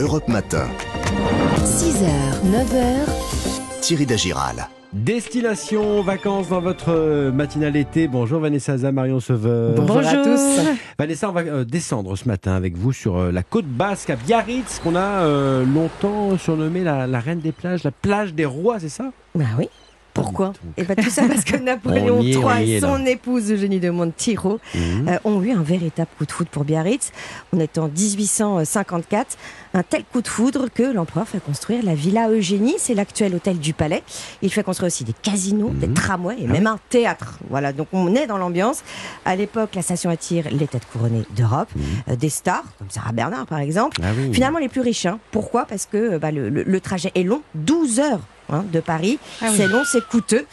Europe Matin. 6h, 9h, Thierry Dagiral. Destination vacances dans votre matinale été. Bonjour Vanessa Aza, Marion Sauveur. Bonjour, à tous. Vanessa, on va euh, descendre ce matin avec vous sur euh, la côte basque à Biarritz, qu'on a euh, longtemps surnommée la, la reine des plages, la plage des rois, c'est ça? Bah oui. Pourquoi Et bien tout ça parce que Napoléon est, III et son épouse Eugénie de Montijo Mhm. euh, ont eu un véritable coup de foudre pour Biarritz. On est en 1854. Un tel coup de foudre que l'empereur fait construire la Villa Eugénie, c'est l'actuel hôtel du palais. Il fait construire aussi des casinos, des tramways et Ah même un théâtre. Voilà, donc on est dans l'ambiance. À l'époque, la station attire les têtes couronnées d'Europe, euh, des stars, comme Sarah Bernard par exemple. Ah oui. Finalement, les plus riches. hein. Pourquoi? Parce que euh, bah, le, le- le trajet est long, 12 heures hein, de Paris. c'est long, c'est coûteux.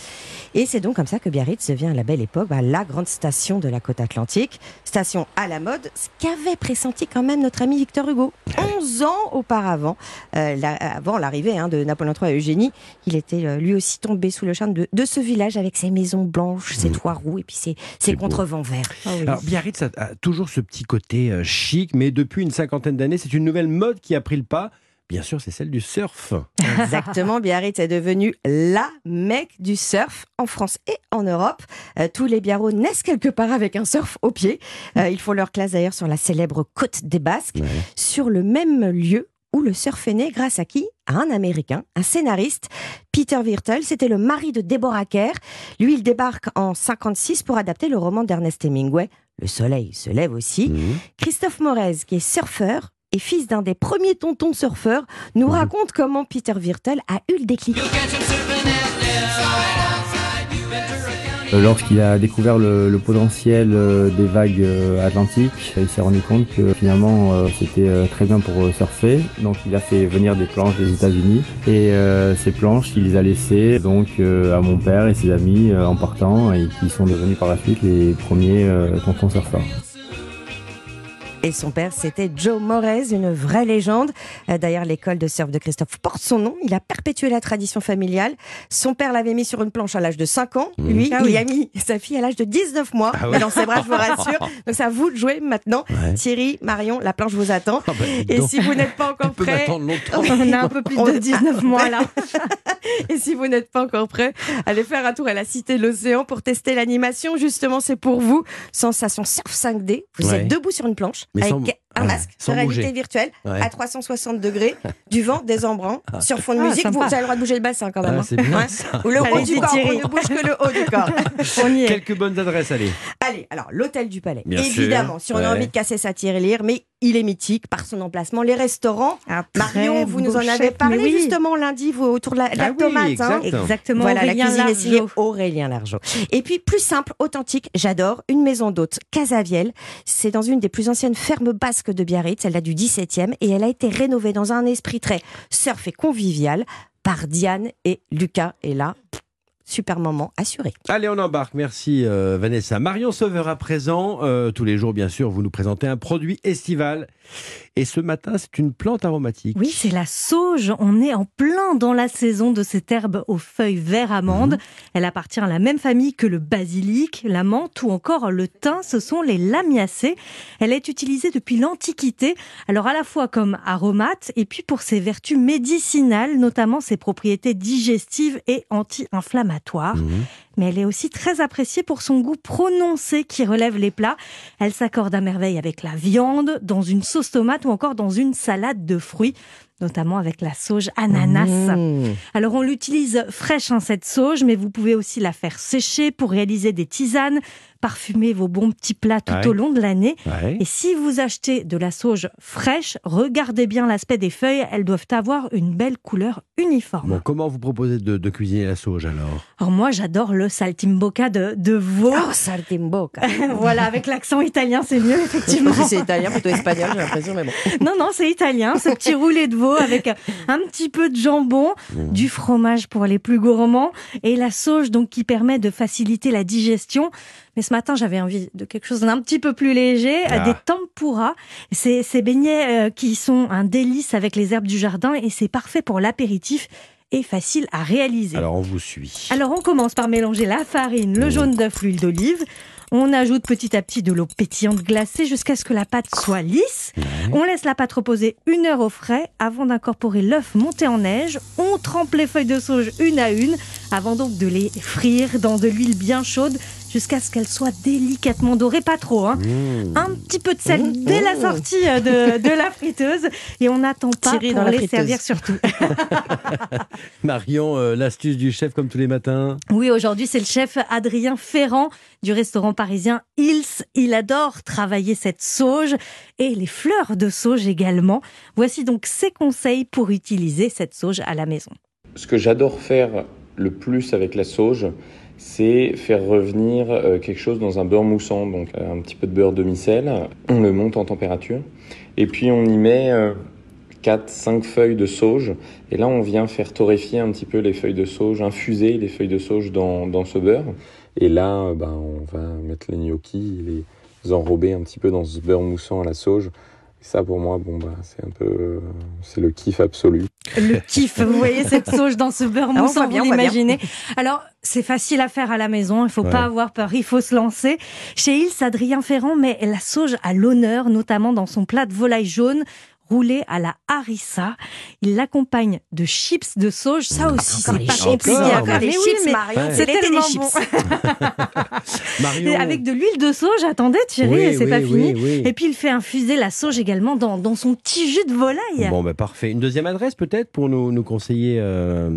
Et c'est donc comme ça que Biarritz devient à la belle époque bah, la grande station de la côte atlantique. Station à la mode, ce qu'avait pressenti quand même notre ami Victor Hugo. 11 ans auparavant, euh, la- avant l'arrivée hein, de Napoléon III et Eugénie, il était euh, lui aussi tombé sous le charme de, de ce village avec ses maisons blanches, ses toits roux et puis ses, contrevents verts. Alors Biarritz a, a toujours ce petit côté euh, chic, mais depuis une cinquantaine d'années, c'est une nouvelle mode qui a pris le pas. Bien sûr, c'est celle du surf. Exactement, Biarritz est devenu la mecque du surf en France et en Europe. Euh, tous les Biarros naissent quelque part avec un surf au pied. Euh, ils font leur classe d'ailleurs sur la célèbre côte des Basques, sur le même lieu où le surf est né grâce à qui? À un Américain, un scénariste, Peter Wirtel. C'était le mari de Deborah Kerr. Lui, il débarque en 56 pour adapter le roman d'Ernest Hemingway. Le soleil se lève aussi. Mhm. Christophe Morez, qui est surfeur et fils d'un des premiers tontons surfeurs, nous raconte comment Peter Wirtel a eu le déclic. Euh, Lorsqu'il a découvert le, le potentiel euh, des vagues euh, atlantiques, il s'est rendu compte que finalement euh, c'était très bien pour surfer. Donc il a fait venir des planches des États-Unis et ces planches il les a laissées donc à mon père et ses amis en partant et qui sont devenus par la suite les premiers tontons surfeurs. Et son père, c'était Joe Morez, une vraie légende. Euh, D'ailleurs, l'école de surf de Christophe porte son nom. Il a perpétué la tradition familiale. Son père l'avait mis sur une planche à l'âge de 5 ans. Lui, Ah il oui. a mis sa fille à l'âge de 19 mois Ah ouais. dans ses bras, je vous rassure. Donc, c'est à vous de jouer maintenant. Ouais. Thierry, Marion, la planche vous attend. Ah bah, Et si vous n'êtes pas encore longtemps. On a un peu plus de 19 mois là. Et si vous n'êtes pas encore prêt, allez faire un tour à la Cité de l'Océan pour tester l'animation. Justement, c'est pour vous. Sensation surf 5D. Vous Ouais. êtes debout sur une planche Mais avec sans- un ouais, masque de réalité bouger. virtuelle Ouais. à 360 degrés, du vent, des embruns, sur fond de Ah, musique. Vous, avez le droit de bouger le bassin quand même. Ah, hein. c'est bien ça. Ou le haut du corps. On ne bouge que le haut du corps. On y est. Quelques bonnes adresses, allez. Allez, alors l'hôtel du Palais. Bien sûr. Évidemment, si on Ouais. a envie de casser sa tirelire, mais il est mythique par son emplacement. Les restaurants. Marion, vous nous en avez parlé oui. justement lundi vous, autour de la, la Ah oui, tomate. hein. exact. Exactement. Voilà, Aurélien la cuisine est. Aurélien Largeau. Et puis, plus simple, authentique, j'adore, une maison d'hôte, Casaviel. C'est dans une des plus anciennes fermes basques de Biarritz, elle date du 17e, et elle a été rénovée dans un esprit très surf et convivial par Diane et Lucas. Et là, super moment assuré. Allez, on embarque. Merci euh, Vanessa. Marion Sauveur à présent. Euh, tous les jours, bien sûr, vous nous présentez un produit estival. Et ce matin, c'est une plante aromatique. Oui, c'est la sauge. On est en plein dans la saison de cette herbe aux feuilles vert amande. Mhm. Elle appartient à la même famille que le basilic, la menthe ou encore le thym. Ce sont les lamiacées. Elle est utilisée depuis l'Antiquité. Alors à la fois comme aromate et puis pour ses vertus médicinales, notamment ses propriétés digestives et anti-inflammatoires. Mhm. Mais elle est aussi très appréciée pour son goût prononcé qui relève les plats. Elle s'accorde à merveille avec la viande, dans une sauce tomate ou encore dans une salade de fruits, notamment avec la sauge ananas. Mmh. Alors on l'utilise fraîche hein, cette sauge, mais vous pouvez aussi la faire sécher pour réaliser des tisanes, parfumer vos bons petits plats tout Ouais. au long de l'année. Ouais. Et si vous achetez de la sauge fraîche, regardez bien l'aspect des feuilles, elles doivent avoir une belle couleur uniforme. Bon, comment vous proposez de, de cuisiner la sauge alors? Alors moi j'adore le saltimbocca de, de veau. Oh, saltimbocca. voilà, avec l'accent italien, c'est mieux, effectivement. Si c'est italien, plutôt espagnol, j'ai l'impression, mais bon. Non, non, c'est italien, ce petit roulé de veau avec un petit peu de jambon, du fromage pour les plus gourmands et la sauge donc qui permet de faciliter la digestion. Mais ce matin, j'avais envie de quelque chose d'un petit peu plus léger, Ah. des tempura. C'est ces beignets euh, qui sont un délice avec les herbes du jardin et c'est parfait pour l'apéritif et facile à réaliser. Alors, on vous suit. Alors on commence par mélanger la farine, le jaune d'œuf, l'huile d'olive. On ajoute petit à petit de l'eau pétillante glacée jusqu'à ce que la pâte soit lisse. On laisse la pâte reposer une heure au frais avant d'incorporer l'œuf monté en neige. On trempe les feuilles de sauge une à une avant donc de les frire dans de l'huile bien chaude jusqu'à ce qu'elles soient délicatement dorées, pas trop. Hein. Mmh. Un petit peu de sel dès la sortie euh, de, de la friteuse et on n'attend pas Thierry pour dans la les friteuse. servir surtout. Marion, euh, l'astuce du chef comme tous les matins. Oui, aujourd'hui, c'est le chef Adrien Ferrand du restaurant parisien Hills. Il adore travailler cette sauge et les fleurs de sauge également. Voici donc ses conseils pour utiliser cette sauge à la maison. Ce que j'adore faire le plus avec la sauge, c'est faire revenir euh, quelque chose dans un beurre moussant, donc euh, un petit peu de beurre demi-sel. On le monte en température et puis on y met 4-5 feuilles de sauge. Et là, on vient faire torréfier un petit peu les feuilles de sauge, infuser les feuilles de sauge dans, dans ce beurre. Et là, euh, ben, on va mettre les gnocchis, les enrober un petit peu dans ce beurre moussant à la sauge. Et ça, pour moi, bon, bah, c'est un peu, c'est le kiff absolu. Le kiff, vous voyez cette sauge dans ce beurre Ah, on bien, vous l'imaginez. Alors, c'est facile à faire à la maison, il faut Ouais. pas avoir peur, il faut se lancer. Chez Hills, Adrien Ferrand met la sauge à l'honneur, notamment dans son plat de volaille jaune roulé à la harissa. Il l'accompagne de chips de sauge, ça aussi, c'est pas chips, compliqué encore, les Mais oui, chips, mais Marion. Ouais. C'est tellement chips. bon. Marion. Et avec de l'huile de sauge, attendez Thierry, Oui, c'est oui, pas fini. oui. Et puis il fait infuser la sauge également dans, dans son petit jus de volaille. Bon, bah, parfait. Une deuxième adresse peut-être pour nous, nous conseiller euh,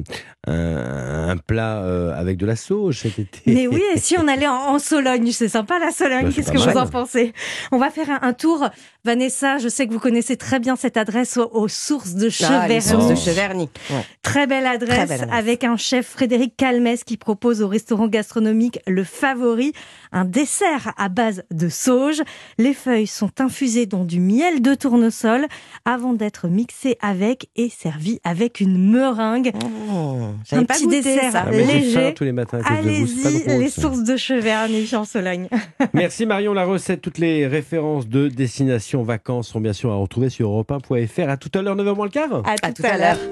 un, un plat euh, avec de la sauge cet été. Mais oui, et si on allait en, en Sologne, c'est sympa la Sologne, Bah, c'est qu'est-ce que vous en pensez? On va faire un, un tour. Vanessa, je sais que vous connaissez très bien cette adresse aux, aux sources de Ah, Cheverny. sources Oh. de Cheverny. Ouais. Très belle adresse, Très belle adresse. avec un chef Frédéric Calmès qui propose au restaurant gastronomique Le Favori un dessert à base de sauge. Les feuilles sont infusées dans du miel de tournesol avant d'être mixées avec et servies avec une meringue. Oh, Un pas petit goûté dessert. ça. Ah, léger. à Allez-y, les sources de Cheverny en Sologne. Merci Marion, la recette, toutes les références de destination vacances sont bien sûr à retrouver sur europe1.fr. À tout à l'heure, 9h moins le quart. À tout à l'heure.